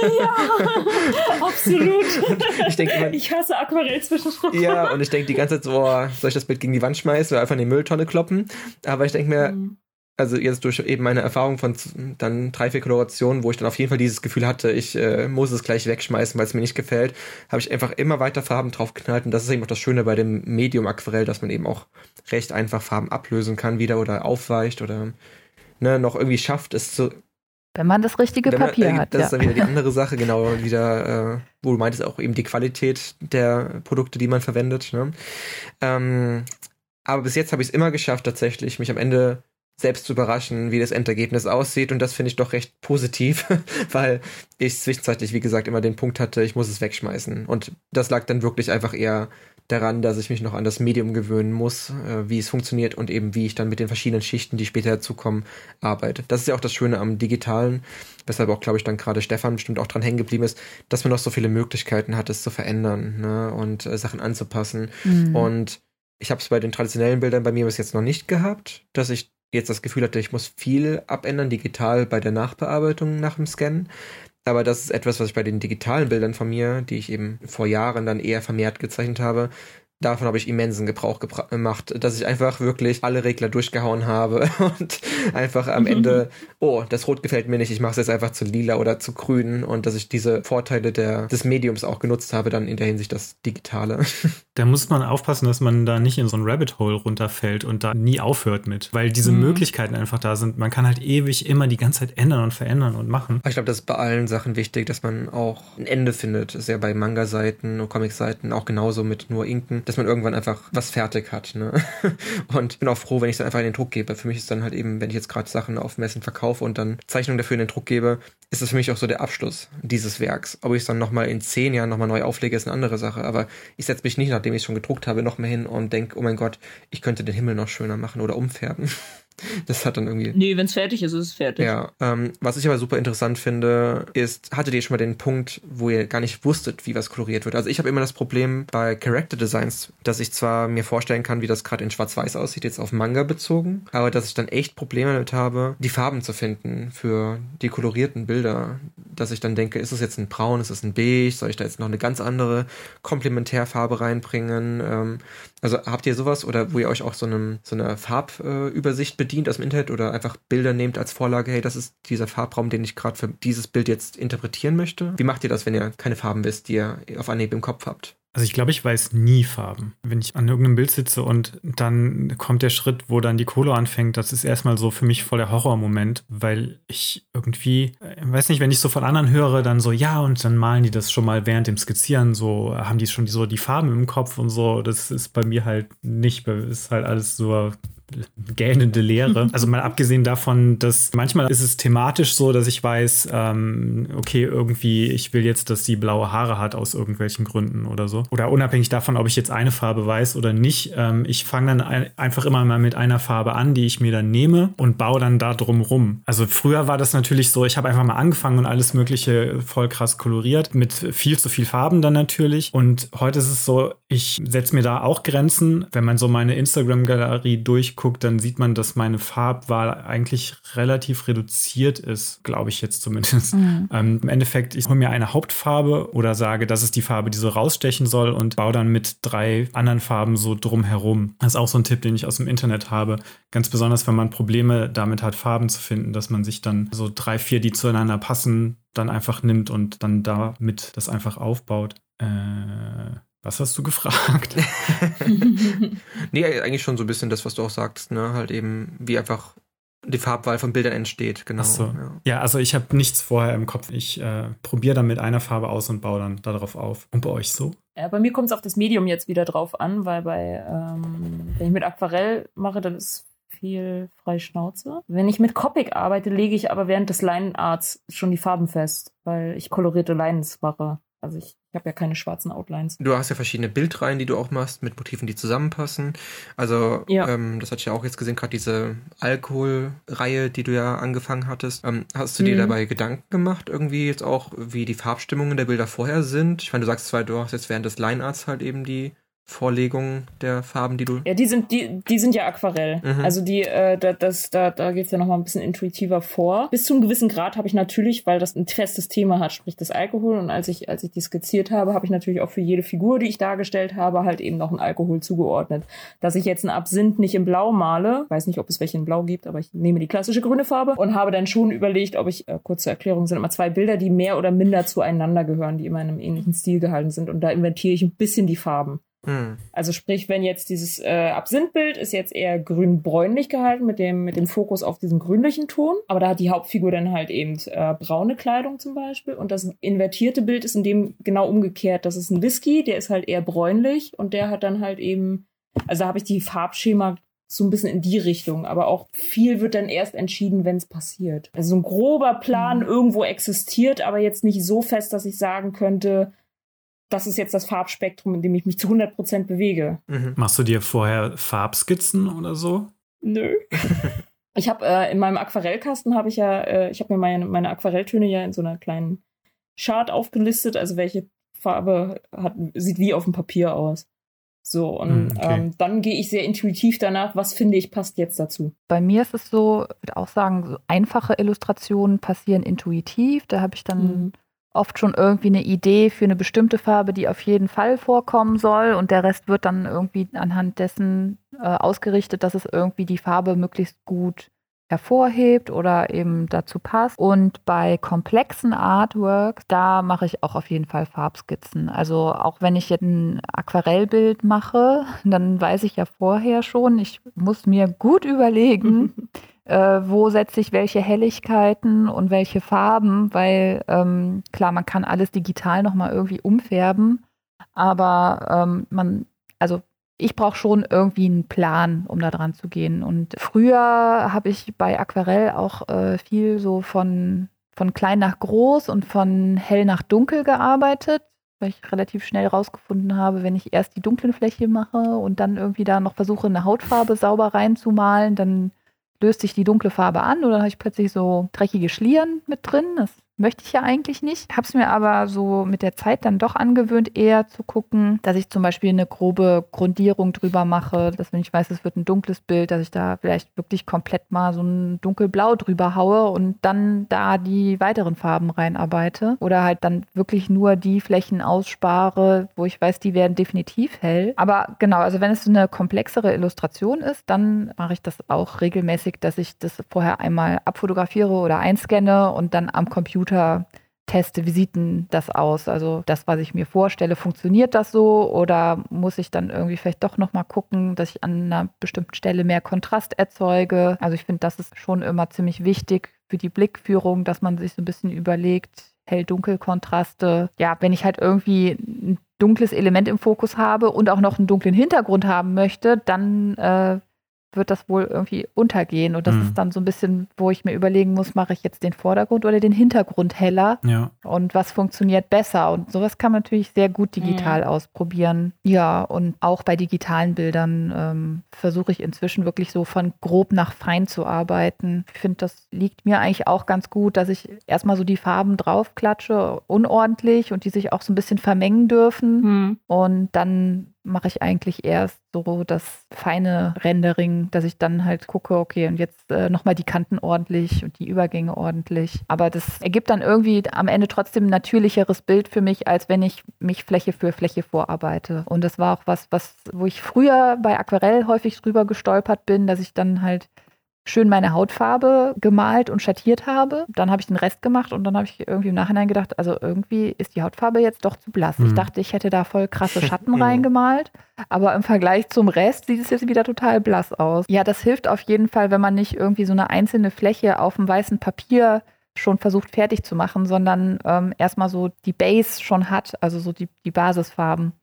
absolut. ich, denk immer, ich hasse Aquarell-Zwischenschritte. Ja, und ich denke die ganze Zeit so, oh, soll ich das Bild gegen die Wand schmeißen oder einfach in die Mülltonne kloppen? Aber ich denke mir, mhm also jetzt durch eben meine Erfahrung von dann drei, vier Kolorationen, wo ich dann auf jeden Fall dieses Gefühl hatte, ich äh, muss es gleich wegschmeißen, weil es mir nicht gefällt, habe ich einfach immer weiter Farben drauf geknallt und das ist eben auch das Schöne bei dem Medium Aquarell, dass man eben auch recht einfach Farben ablösen kann wieder oder aufweicht oder ne, noch irgendwie schafft, es zu wenn man das richtige man, Papier äh, hat. Das ja. ist dann wieder die andere Sache, genau, wieder, äh, wo du meintest, auch eben die Qualität der Produkte, die man verwendet. Ne? Ähm, aber bis jetzt habe ich es immer geschafft, tatsächlich mich am Ende selbst zu überraschen, wie das Endergebnis aussieht. Und das finde ich doch recht positiv, weil ich zwischenzeitlich, wie gesagt, immer den Punkt hatte, ich muss es wegschmeißen. Und das lag dann wirklich einfach eher daran, dass ich mich noch an das Medium gewöhnen muss, äh, wie es funktioniert und eben wie ich dann mit den verschiedenen Schichten, die später dazukommen, arbeite. Das ist ja auch das Schöne am Digitalen, weshalb auch, glaube ich, dann gerade Stefan bestimmt auch dran hängen geblieben ist, dass man noch so viele Möglichkeiten hat, es zu verändern ne? und äh, Sachen anzupassen. Mhm. Und ich habe es bei den traditionellen Bildern bei mir bis jetzt noch nicht gehabt, dass ich jetzt das Gefühl hatte, ich muss viel abändern, digital bei der Nachbearbeitung nach dem Scannen. Aber das ist etwas, was ich bei den digitalen Bildern von mir, die ich eben vor Jahren dann eher vermehrt gezeichnet habe, davon habe ich immensen Gebrauch gemacht, dass ich einfach wirklich alle Regler durchgehauen habe und einfach am mhm. Ende, oh, das Rot gefällt mir nicht, ich mache es jetzt einfach zu lila oder zu grün und dass ich diese Vorteile der, des Mediums auch genutzt habe, dann in der Hinsicht das Digitale. Da muss man aufpassen, dass man da nicht in so ein Rabbit Hole runterfällt und da nie aufhört mit, weil diese mhm. Möglichkeiten einfach da sind. Man kann halt ewig immer die ganze Zeit ändern und verändern und machen. Ich glaube, das ist bei allen Sachen wichtig, dass man auch ein Ende findet. Das ist ja bei Manga-Seiten und Comic-Seiten auch genauso mit nur Inken dass man irgendwann einfach was fertig hat. Ne? Und bin auch froh, wenn ich es dann einfach in den Druck gebe. Für mich ist dann halt eben, wenn ich jetzt gerade Sachen auf Messen verkaufe und dann Zeichnungen dafür in den Druck gebe, ist das für mich auch so der Abschluss dieses Werks. Ob ich es dann nochmal in zehn Jahren nochmal neu auflege, ist eine andere Sache. Aber ich setze mich nicht, nachdem ich es schon gedruckt habe, noch mehr hin und denke, oh mein Gott, ich könnte den Himmel noch schöner machen oder umfärben. Das hat dann irgendwie. Nee, wenn es fertig ist, ist es fertig. Ja. Ähm, was ich aber super interessant finde, ist, hattet ihr schon mal den Punkt, wo ihr gar nicht wusstet, wie was koloriert wird? Also ich habe immer das Problem bei Character Designs, dass ich zwar mir vorstellen kann, wie das gerade in Schwarz-Weiß aussieht, jetzt auf Manga bezogen, aber dass ich dann echt Probleme damit habe, die Farben zu finden für die kolorierten Bilder. Dass ich dann denke, ist es jetzt ein Braun, ist es ein Beige, soll ich da jetzt noch eine ganz andere Komplementärfarbe reinbringen? Ähm, also habt ihr sowas oder wo ihr euch auch so, einem, so eine Farbübersicht äh, bedient aus dem Internet oder einfach Bilder nehmt als Vorlage, hey, das ist dieser Farbraum, den ich gerade für dieses Bild jetzt interpretieren möchte? Wie macht ihr das, wenn ihr keine Farben wisst, die ihr auf Anhieb im Kopf habt? Also ich glaube, ich weiß nie Farben. Wenn ich an irgendeinem Bild sitze und dann kommt der Schritt, wo dann die Kohle anfängt, das ist erstmal so für mich voll der Horrormoment, weil ich irgendwie, äh, weiß nicht, wenn ich so von anderen höre, dann so, ja, und dann malen die das schon mal während dem Skizzieren, so haben die schon so die Farben im Kopf und so. Das ist bei mir halt nicht, ist halt alles so gähnende Leere. Also mal abgesehen davon, dass manchmal ist es thematisch so, dass ich weiß, ähm, okay, irgendwie, ich will jetzt, dass sie blaue Haare hat aus irgendwelchen Gründen oder so. Oder unabhängig davon, ob ich jetzt eine Farbe weiß oder nicht. Ähm, ich fange dann ein, einfach immer mal mit einer Farbe an, die ich mir dann nehme und baue dann da drum rum. Also früher war das natürlich so, ich habe einfach mal angefangen und alles Mögliche voll krass koloriert, mit viel zu viel Farben dann natürlich. Und heute ist es so, ich setze mir da auch Grenzen. Wenn man so meine Instagram-Galerie durchguckt, dann sieht man, dass meine Farbwahl eigentlich relativ reduziert ist, glaube ich jetzt zumindest. Mhm. Ähm, Im Endeffekt, ich hole mir eine Hauptfarbe oder sage, das ist die Farbe, die so rausstechen soll und baue dann mit drei anderen Farben so drumherum. Das ist auch so ein Tipp, den ich aus dem Internet habe. Ganz besonders, wenn man Probleme damit hat, Farben zu finden, dass man sich dann so drei, vier, die zueinander passen, dann einfach nimmt und dann damit das einfach aufbaut. Äh, was hast du gefragt? nee, eigentlich schon so ein bisschen das, was du auch sagst, ne? Halt eben, wie einfach die Farbwahl von Bildern entsteht, genau. So. Ja. ja. also ich habe nichts vorher im Kopf. Ich äh, probiere dann mit einer Farbe aus und baue dann darauf auf. Und bei euch so? Ja, bei mir kommt es auf das Medium jetzt wieder drauf an, weil bei, ähm, wenn ich mit Aquarell mache, dann ist viel freie Schnauze. Wenn ich mit Copic arbeite, lege ich aber während des Line-Arts schon die Farben fest, weil ich kolorierte Lines mache. Also ich, ich habe ja keine schwarzen Outlines. Du hast ja verschiedene Bildreihen, die du auch machst, mit Motiven, die zusammenpassen. Also ja. ähm, das hatte ich ja auch jetzt gesehen, gerade diese Alkoholreihe, die du ja angefangen hattest. Ähm, hast du mhm. dir dabei Gedanken gemacht, irgendwie jetzt auch, wie die Farbstimmungen der Bilder vorher sind? Ich meine, du sagst zwar, du hast jetzt während des Linearts halt eben die Vorlegung der Farben, die du. Ja, die sind, die, die sind ja Aquarell. Mhm. Also die, äh, da, das, da, da geht's ja nochmal ein bisschen intuitiver vor. Bis zu einem gewissen Grad habe ich natürlich, weil das ein festes Thema hat, sprich das Alkohol. Und als ich, als ich die skizziert habe, habe ich natürlich auch für jede Figur, die ich dargestellt habe, halt eben noch ein Alkohol zugeordnet. Dass ich jetzt einen Absinth nicht in Blau male, weiß nicht, ob es welche in Blau gibt, aber ich nehme die klassische grüne Farbe und habe dann schon überlegt, ob ich, äh, kurze Erklärung, sind immer zwei Bilder, die mehr oder minder zueinander gehören, die immer in einem ähnlichen Stil gehalten sind. Und da inventiere ich ein bisschen die Farben. Mhm. Also sprich, wenn jetzt dieses äh, Absinthbild ist jetzt eher grün-bräunlich gehalten mit dem, mit dem Fokus auf diesen grünlichen Ton, aber da hat die Hauptfigur dann halt eben äh, braune Kleidung zum Beispiel und das invertierte Bild ist in dem genau umgekehrt. Das ist ein Whisky, der ist halt eher bräunlich und der hat dann halt eben, also da habe ich die Farbschema so ein bisschen in die Richtung, aber auch viel wird dann erst entschieden, wenn es passiert. Also so ein grober Plan mhm. irgendwo existiert, aber jetzt nicht so fest, dass ich sagen könnte, das ist jetzt das Farbspektrum, in dem ich mich zu 100% bewege. Mhm. Machst du dir vorher Farbskizzen oder so? Nö. ich habe äh, in meinem Aquarellkasten habe ich ja, äh, ich habe mir meine, meine Aquarelltöne ja in so einer kleinen Chart aufgelistet, also welche Farbe hat, sieht wie auf dem Papier aus. So, und hm, okay. ähm, dann gehe ich sehr intuitiv danach, was finde ich passt jetzt dazu. Bei mir ist es so, ich würde auch sagen, so einfache Illustrationen passieren intuitiv. Da habe ich dann mhm oft schon irgendwie eine Idee für eine bestimmte Farbe, die auf jeden Fall vorkommen soll und der Rest wird dann irgendwie anhand dessen äh, ausgerichtet, dass es irgendwie die Farbe möglichst gut hervorhebt oder eben dazu passt. Und bei komplexen Artworks, da mache ich auch auf jeden Fall Farbskizzen. Also auch wenn ich jetzt ein Aquarellbild mache, dann weiß ich ja vorher schon, ich muss mir gut überlegen, äh, wo setze ich welche Helligkeiten und welche Farben, weil ähm, klar, man kann alles digital nochmal irgendwie umfärben, aber ähm, man, also ich brauche schon irgendwie einen Plan, um da dran zu gehen. Und früher habe ich bei Aquarell auch äh, viel so von, von klein nach groß und von hell nach dunkel gearbeitet, weil ich relativ schnell rausgefunden habe, wenn ich erst die dunklen Fläche mache und dann irgendwie da noch versuche, eine Hautfarbe sauber reinzumalen, dann löst sich die dunkle Farbe an oder habe ich plötzlich so dreckige Schlieren mit drin. Das möchte ich ja eigentlich nicht. Habe es mir aber so mit der Zeit dann doch angewöhnt, eher zu gucken, dass ich zum Beispiel eine grobe Grundierung drüber mache, dass wenn ich weiß, es wird ein dunkles Bild, dass ich da vielleicht wirklich komplett mal so ein dunkelblau drüber haue und dann da die weiteren Farben reinarbeite oder halt dann wirklich nur die Flächen ausspare, wo ich weiß, die werden definitiv hell. Aber genau, also wenn es so eine komplexere Illustration ist, dann mache ich das auch regelmäßig, dass ich das vorher einmal abfotografiere oder einscanne und dann am Computer Computer teste, wie sieht denn das aus? Also das, was ich mir vorstelle, funktioniert das so oder muss ich dann irgendwie vielleicht doch nochmal gucken, dass ich an einer bestimmten Stelle mehr Kontrast erzeuge? Also ich finde, das ist schon immer ziemlich wichtig für die Blickführung, dass man sich so ein bisschen überlegt, hell-dunkel-Kontraste. Ja, wenn ich halt irgendwie ein dunkles Element im Fokus habe und auch noch einen dunklen Hintergrund haben möchte, dann äh, wird das wohl irgendwie untergehen. Und das mhm. ist dann so ein bisschen, wo ich mir überlegen muss, mache ich jetzt den Vordergrund oder den Hintergrund heller? Ja. Und was funktioniert besser? Und sowas kann man natürlich sehr gut digital mhm. ausprobieren. Ja, und auch bei digitalen Bildern ähm, versuche ich inzwischen wirklich so von grob nach fein zu arbeiten. Ich finde, das liegt mir eigentlich auch ganz gut, dass ich erstmal so die Farben draufklatsche, unordentlich und die sich auch so ein bisschen vermengen dürfen. Mhm. Und dann mache ich eigentlich erst so das feine Rendering, dass ich dann halt gucke, okay, und jetzt äh, nochmal die Kanten ordentlich und die Übergänge ordentlich. Aber das ergibt dann irgendwie am Ende trotzdem ein natürlicheres Bild für mich, als wenn ich mich Fläche für Fläche vorarbeite. Und das war auch was, was, wo ich früher bei Aquarell häufig drüber gestolpert bin, dass ich dann halt schön meine Hautfarbe gemalt und schattiert habe. Dann habe ich den Rest gemacht und dann habe ich irgendwie im Nachhinein gedacht, also irgendwie ist die Hautfarbe jetzt doch zu blass. Mhm. Ich dachte, ich hätte da voll krasse Schatten reingemalt, aber im Vergleich zum Rest sieht es jetzt wieder total blass aus. Ja, das hilft auf jeden Fall, wenn man nicht irgendwie so eine einzelne Fläche auf dem weißen Papier schon versucht fertig zu machen, sondern ähm, erstmal so die Base schon hat, also so die, die Basisfarben.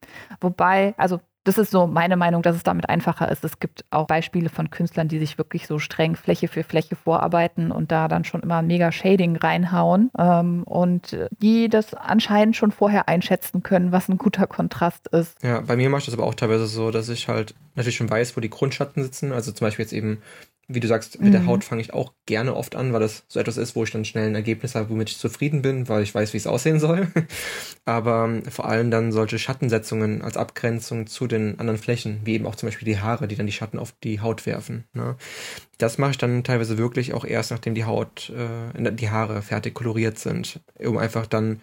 Wobei, also das ist so meine Meinung, dass es damit einfacher ist. Es gibt auch Beispiele von Künstlern, die sich wirklich so streng Fläche für Fläche vorarbeiten und da dann schon immer mega Shading reinhauen ähm, und die das anscheinend schon vorher einschätzen können, was ein guter Kontrast ist. Ja, bei mir mache ich das aber auch teilweise so, dass ich halt natürlich schon weiß, wo die Grundschatten sitzen. Also zum Beispiel jetzt eben wie du sagst, mit mhm. der Haut fange ich auch gerne oft an, weil das so etwas ist, wo ich dann schnell ein Ergebnis habe, womit ich zufrieden bin, weil ich weiß, wie es aussehen soll. Aber ähm, vor allem dann solche Schattensetzungen als Abgrenzung zu den anderen Flächen, wie eben auch zum Beispiel die Haare, die dann die Schatten auf die Haut werfen. Ne? Das mache ich dann teilweise wirklich auch erst, nachdem die Haut, äh, die Haare fertig koloriert sind, um einfach dann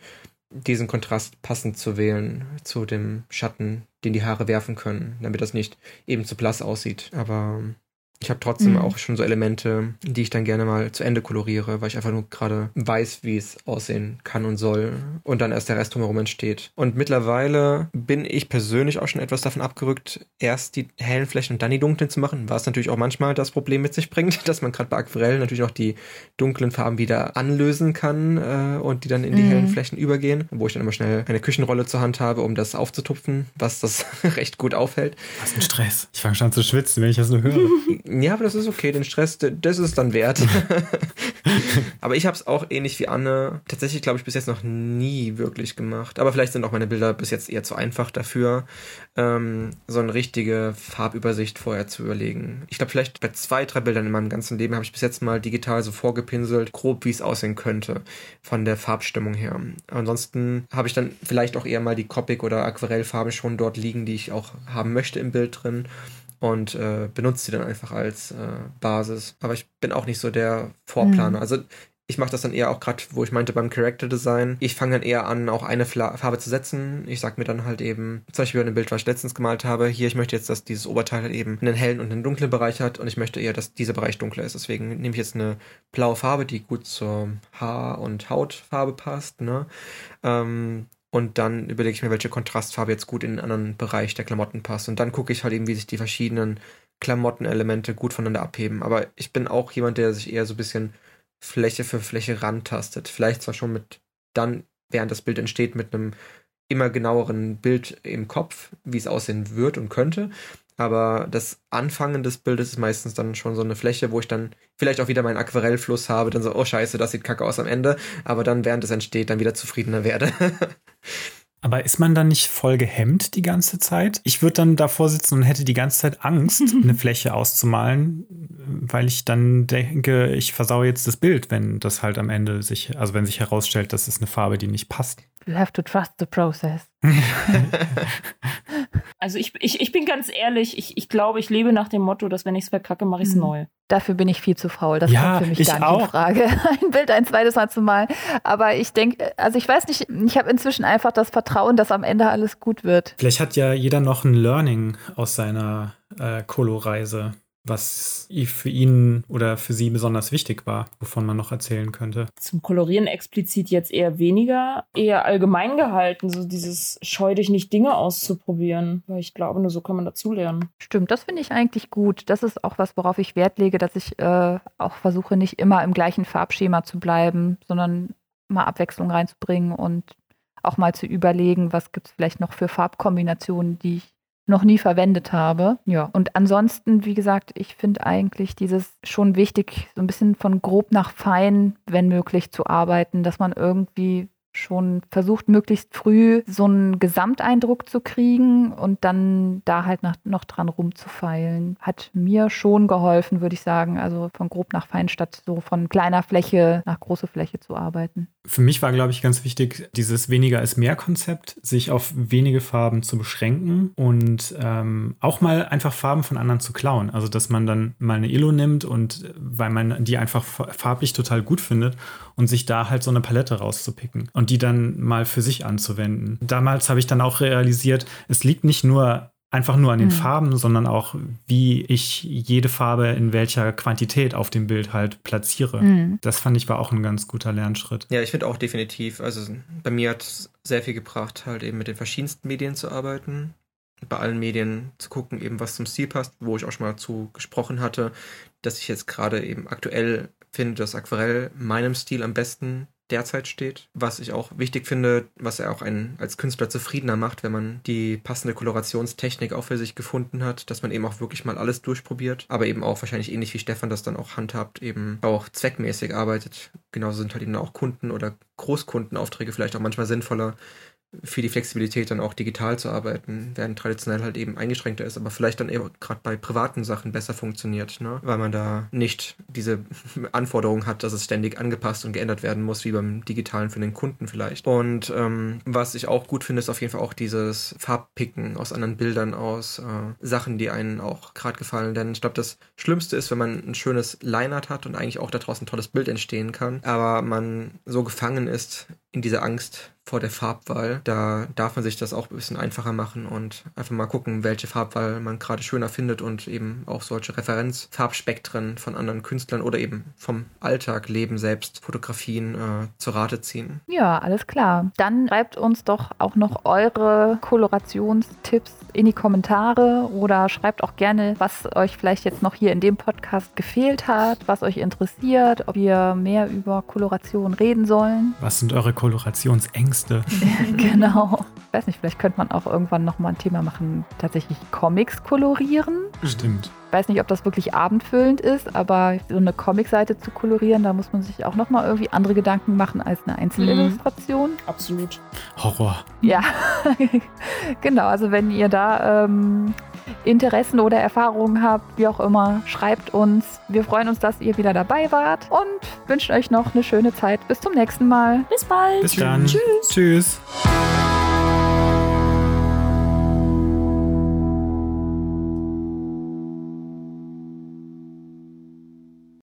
diesen Kontrast passend zu wählen zu dem Schatten, den die Haare werfen können, damit das nicht eben zu blass aussieht. Aber ähm, ich habe trotzdem mhm. auch schon so Elemente, die ich dann gerne mal zu Ende koloriere, weil ich einfach nur gerade weiß, wie es aussehen kann und soll und dann erst der Rest drumherum entsteht. Und mittlerweile bin ich persönlich auch schon etwas davon abgerückt, erst die hellen Flächen und dann die dunklen zu machen, was natürlich auch manchmal das Problem mit sich bringt, dass man gerade bei Aquarell natürlich auch die dunklen Farben wieder anlösen kann äh, und die dann in die mhm. hellen Flächen übergehen, wo ich dann immer schnell eine Küchenrolle zur Hand habe, um das aufzutupfen, was das recht gut aufhält. Was ein Stress. Ich fange schon an zu schwitzen, wenn ich das nur höre. Ja, aber das ist okay, den Stress, das ist dann wert. aber ich habe es auch ähnlich wie Anne tatsächlich, glaube ich, bis jetzt noch nie wirklich gemacht. Aber vielleicht sind auch meine Bilder bis jetzt eher zu einfach dafür, ähm, so eine richtige Farbübersicht vorher zu überlegen. Ich glaube, vielleicht bei zwei, drei Bildern in meinem ganzen Leben habe ich bis jetzt mal digital so vorgepinselt, grob wie es aussehen könnte von der Farbstimmung her. Ansonsten habe ich dann vielleicht auch eher mal die Copic oder Aquarellfarben schon dort liegen, die ich auch haben möchte im Bild drin und äh, benutze sie dann einfach als äh, Basis. Aber ich bin auch nicht so der Vorplaner. Mhm. Also ich mache das dann eher auch gerade, wo ich meinte beim Character Design. Ich fange dann eher an, auch eine Farbe zu setzen. Ich sag mir dann halt eben, zum Beispiel bei einem Bild, was ich letztens gemalt habe, hier, ich möchte jetzt, dass dieses Oberteil halt eben einen hellen und einen dunklen Bereich hat und ich möchte eher, dass dieser Bereich dunkler ist. Deswegen nehme ich jetzt eine blaue Farbe, die gut zur Haar- und Hautfarbe passt. Ne? Ähm, und dann überlege ich mir, welche Kontrastfarbe jetzt gut in den anderen Bereich der Klamotten passt. Und dann gucke ich halt eben, wie sich die verschiedenen Klamottenelemente gut voneinander abheben. Aber ich bin auch jemand, der sich eher so ein bisschen Fläche für Fläche rantastet. Vielleicht zwar schon mit dann, während das Bild entsteht, mit einem immer genaueren Bild im Kopf, wie es aussehen wird und könnte. Aber das Anfangen des Bildes ist meistens dann schon so eine Fläche, wo ich dann vielleicht auch wieder meinen Aquarellfluss habe, dann so, oh scheiße, das sieht kacke aus am Ende, aber dann während es entsteht, dann wieder zufriedener werde. Aber ist man dann nicht voll gehemmt die ganze Zeit? Ich würde dann davor sitzen und hätte die ganze Zeit Angst, eine Fläche auszumalen, weil ich dann denke, ich versaue jetzt das Bild, wenn das halt am Ende sich, also wenn sich herausstellt, das ist eine Farbe, die nicht passt. You have to trust the process. also ich, ich, ich bin ganz ehrlich, ich, ich glaube, ich lebe nach dem Motto, dass wenn ich es verkacke, mache ich es mhm. neu. Dafür bin ich viel zu faul. Das ja, kommt für mich gar nicht auch. in Frage, ein Bild ein zweites Mal zu malen. Aber ich denke, also ich weiß nicht, ich habe inzwischen einfach das Vertrauen, dass am Ende alles gut wird. Vielleicht hat ja jeder noch ein Learning aus seiner äh, Kolo-Reise was für ihn oder für sie besonders wichtig war, wovon man noch erzählen könnte. Zum Kolorieren explizit jetzt eher weniger, eher allgemein gehalten, so dieses scheu dich nicht Dinge auszuprobieren, weil ich glaube, nur so kann man dazulernen. Stimmt, das finde ich eigentlich gut. Das ist auch was, worauf ich Wert lege, dass ich äh, auch versuche, nicht immer im gleichen Farbschema zu bleiben, sondern mal Abwechslung reinzubringen und auch mal zu überlegen, was gibt es vielleicht noch für Farbkombinationen, die ich noch nie verwendet habe. Ja, und ansonsten, wie gesagt, ich finde eigentlich dieses schon wichtig, so ein bisschen von grob nach fein, wenn möglich, zu arbeiten, dass man irgendwie schon versucht, möglichst früh so einen Gesamteindruck zu kriegen und dann da halt nach, noch dran rumzufeilen. Hat mir schon geholfen, würde ich sagen. Also von grob nach fein statt so von kleiner Fläche nach große Fläche zu arbeiten. Für mich war, glaube ich, ganz wichtig, dieses weniger ist mehr Konzept, sich auf wenige Farben zu beschränken und ähm, auch mal einfach Farben von anderen zu klauen. Also, dass man dann mal eine Illo nimmt und weil man die einfach farblich total gut findet und sich da halt so eine Palette rauszupicken. Und die dann mal für sich anzuwenden. Damals habe ich dann auch realisiert, es liegt nicht nur einfach nur an den mhm. Farben, sondern auch, wie ich jede Farbe in welcher Quantität auf dem Bild halt platziere. Mhm. Das fand ich war auch ein ganz guter Lernschritt. Ja, ich finde auch definitiv. Also bei mir hat es sehr viel gebracht, halt eben mit den verschiedensten Medien zu arbeiten. Bei allen Medien zu gucken, eben was zum Stil passt, wo ich auch schon mal zu gesprochen hatte, dass ich jetzt gerade eben aktuell finde, dass Aquarell meinem Stil am besten derzeit steht. Was ich auch wichtig finde, was er auch einen als Künstler zufriedener macht, wenn man die passende Kolorationstechnik auch für sich gefunden hat, dass man eben auch wirklich mal alles durchprobiert, aber eben auch wahrscheinlich ähnlich wie Stefan das dann auch handhabt, eben auch zweckmäßig arbeitet. Genauso sind halt eben auch Kunden oder Großkundenaufträge vielleicht auch manchmal sinnvoller, für die Flexibilität dann auch digital zu arbeiten, während traditionell halt eben eingeschränkter ist, aber vielleicht dann eben gerade bei privaten Sachen besser funktioniert, ne? weil man da nicht diese Anforderung hat, dass es ständig angepasst und geändert werden muss, wie beim digitalen für den Kunden vielleicht. Und ähm, was ich auch gut finde, ist auf jeden Fall auch dieses Farbpicken aus anderen Bildern, aus äh, Sachen, die einen auch gerade gefallen, denn ich glaube, das Schlimmste ist, wenn man ein schönes Line-Art hat und eigentlich auch daraus ein tolles Bild entstehen kann, aber man so gefangen ist in dieser Angst vor der Farbwahl. Da darf man sich das auch ein bisschen einfacher machen und einfach mal gucken, welche Farbwahl man gerade schöner findet und eben auch solche Referenzfarbspektren von anderen Künstlern oder eben vom Alltag, Leben selbst, Fotografien äh, zur Rate ziehen. Ja, alles klar. Dann schreibt uns doch auch noch eure Kolorationstipps in die Kommentare oder schreibt auch gerne, was euch vielleicht jetzt noch hier in dem Podcast gefehlt hat, was euch interessiert, ob wir mehr über Koloration reden sollen. Was sind eure Kolorationsängste? genau. Ich weiß nicht, vielleicht könnte man auch irgendwann nochmal ein Thema machen, tatsächlich Comics kolorieren. Stimmt. Ich weiß nicht, ob das wirklich abendfüllend ist, aber so eine Comicseite zu kolorieren, da muss man sich auch nochmal irgendwie andere Gedanken machen als eine Einzelillustration. Mhm. Absolut. Horror. Ja, genau. Also wenn ihr da ähm, Interessen oder Erfahrungen habt, wie auch immer, schreibt uns. Wir freuen uns, dass ihr wieder dabei wart und wünschen euch noch eine schöne Zeit. Bis zum nächsten Mal. Bis bald. Bis dann. Tschüss. Tschüss.